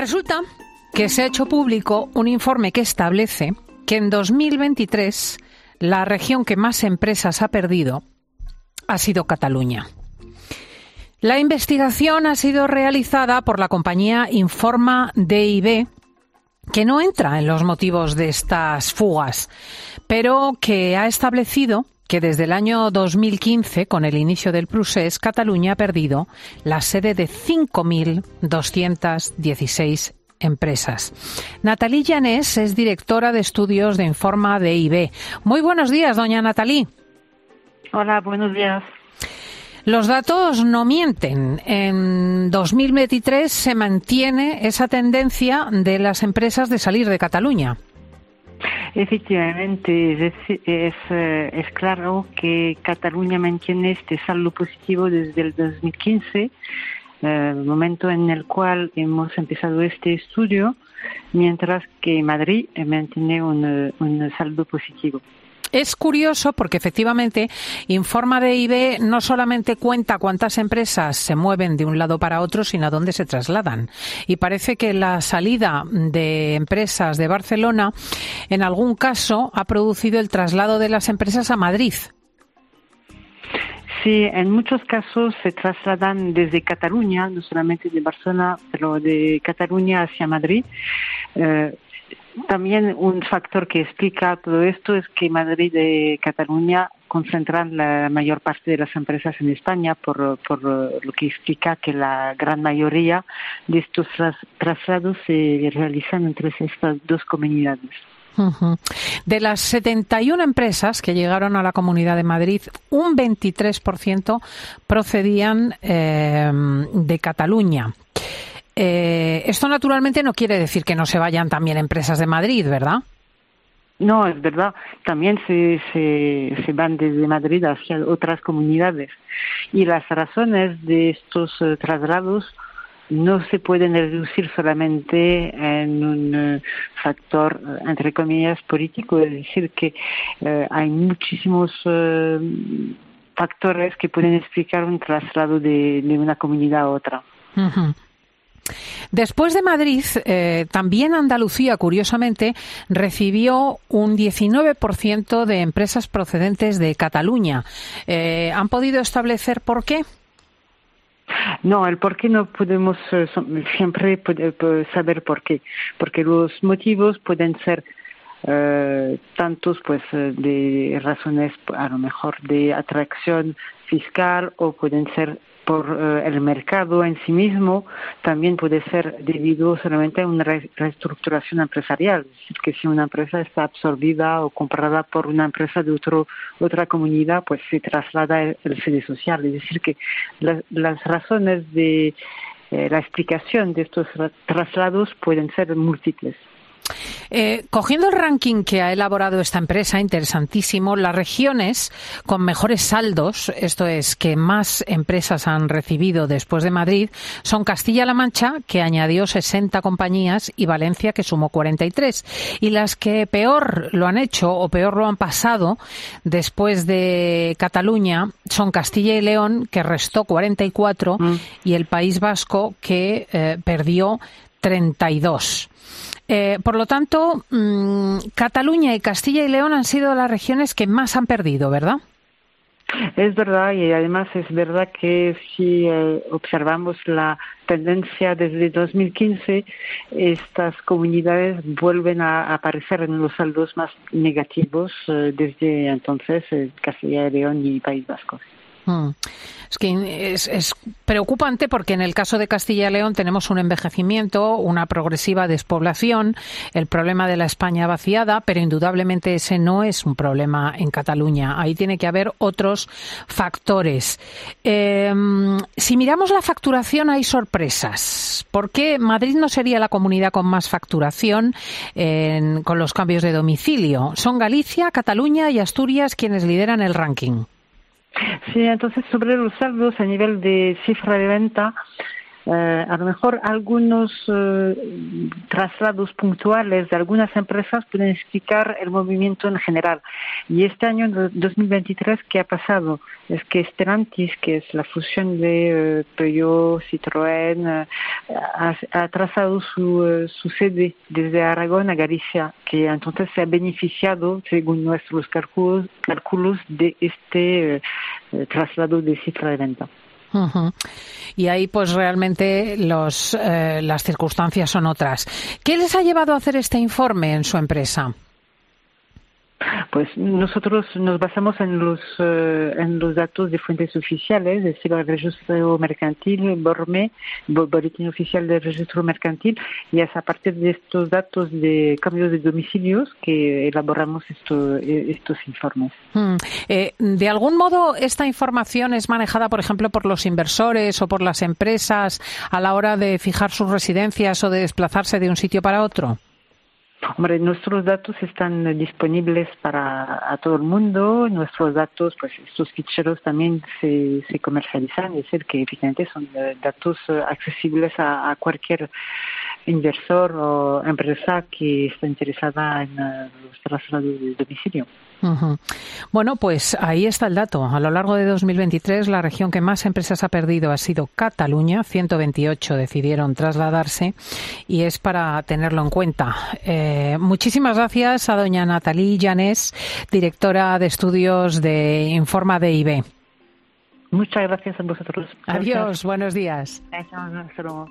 Resulta que se ha hecho público un informe que establece que en 2023 la región que más empresas ha perdido ha sido Cataluña. La investigación ha sido realizada por la compañía Informa DIB, que no entra en los motivos de estas fugas, pero que ha establecido que desde el año 2015, con el inicio del procés, Cataluña ha perdido la sede de 5.216 empresas. Natalie Llanés es directora de estudios de Informa DIB. Muy buenos días, doña Natalie. Hola, buenos días. Los datos no mienten. En 2023 se mantiene esa tendencia de las empresas de salir de Cataluña. Efectivamente, es, es, eh, es, claro que Cataluña mantiene este saldo positivo desde el 2015, eh, momento en el cual hemos empezado este estudio, mientras que Madrid mantiene un, un saldo positivo. Es curioso porque efectivamente Informa de IB no solamente cuenta cuántas empresas se mueven de un lado para otro, sino a dónde se trasladan. Y parece que la salida de empresas de Barcelona en algún caso ha producido el traslado de las empresas a Madrid. Sí, en muchos casos se trasladan desde Cataluña, no solamente de Barcelona, pero de Cataluña hacia Madrid. Eh, también un factor que explica todo esto es que Madrid y Cataluña concentran la mayor parte de las empresas en España, por, por lo que explica que la gran mayoría de estos traslados se realizan entre estas dos comunidades. De las 71 empresas que llegaron a la Comunidad de Madrid, un 23% procedían eh, de Cataluña. Eh, esto naturalmente no quiere decir que no se vayan también empresas de Madrid, ¿verdad? No, es verdad. También se, se, van desde Madrid hacia otras comunidades. Y las razones de estos eh, traslados no se pueden reducir solamente en un eh, factor, entre comillas, político. Es decir, que hay muchísimos factores que pueden explicar un traslado de, una comunidad a otra. Después de Madrid, eh, también Andalucía, curiosamente, recibió un 19% de empresas procedentes de Cataluña. Eh, ¿Han podido establecer por qué? No, el por qué no podemos eh, siempre saber por qué, porque los motivos pueden ser tantos pues de razones a lo mejor de atracción fiscal o pueden ser por eh, el mercado en sí mismo también puede ser debido solamente a una reestructuración empresarial. Es decir, que si una empresa está absorbida o comprada por una empresa de otro, otra comunidad, pues se traslada el, sede social. Es decir, que las razones de eh, la explicación de estos traslados pueden ser múltiples. Eh, cogiendo el ranking que ha elaborado esta empresa, interesantísimo, las regiones con mejores saldos, esto es, que más empresas han recibido después de Madrid, son Castilla-La Mancha, que añadió 60 compañías, y Valencia, que sumó 43. Y las que peor lo han hecho o peor lo han pasado después de Cataluña son Castilla y León, que restó 44, mm. y el País Vasco, que eh, perdió 32. Eh, por lo tanto, mm, Cataluña y Castilla y León han sido las regiones que más han perdido, ¿verdad? Es verdad y además es verdad que si eh, observamos la tendencia desde 2015, estas comunidades vuelven a aparecer en los saldos más negativos eh, desde entonces Castilla y León y País Vasco. Mm. Es preocupante porque en el caso de Castilla y León tenemos un envejecimiento, una progresiva despoblación, el problema de la España vaciada, pero indudablemente ese no es un problema en Cataluña. Ahí tiene que haber otros factores. Em, si miramos la facturación hay sorpresas. ¿Por qué Madrid no sería la comunidad con más facturación con los cambios de domicilio? Son Galicia, Cataluña y Asturias quienes lideran el ranking. Sí, entonces sobre los saldos a nivel de cifra de venta, eh, a lo mejor algunos eh, traslados puntuales de algunas empresas pueden explicar el movimiento en general. Y este año, 2023, ¿qué ha pasado? Es que Stellantis, que es la fusión de Peugeot, Citroën, ha, ha, trazado su, su sede desde Aragón a Galicia, que entonces se ha beneficiado, según nuestros cálculos, cálculos de este traslado de cifra de venta. Y ahí, pues realmente los, eh, las circunstancias son otras. ¿Qué les ha llevado a hacer este informe en su empresa? Pues nosotros nos basamos en los, eh, datos de fuentes oficiales, es decir, el registro mercantil, BORME, Boletín Oficial del Registro Mercantil, y es a partir de estos datos de cambios de domicilios que elaboramos eh, estos informes. Hmm. Eh, ¿De algún modo esta información es manejada, por ejemplo, por los inversores o por las empresas a la hora de fijar sus residencias o de desplazarse de un sitio para otro? Hombre, nuestros datos están disponibles para todo el mundo. Nuestros datos, pues estos ficheros también se, se comercializan, es decir, que evidentemente son eh, datos eh, accesibles a, a cualquier inversor o empresa que está interesada en eh, los traslados de domicilio. Bueno, pues ahí está el dato. A lo largo de 2023, la región que más empresas ha perdido ha sido Cataluña. 128 decidieron trasladarse y es para tenerlo en cuenta. Eh, muchísimas gracias a doña Natalie Llanes, directora de estudios de Informa de IB. Muchas gracias a vosotros. Adiós, buenos días. Hasta luego.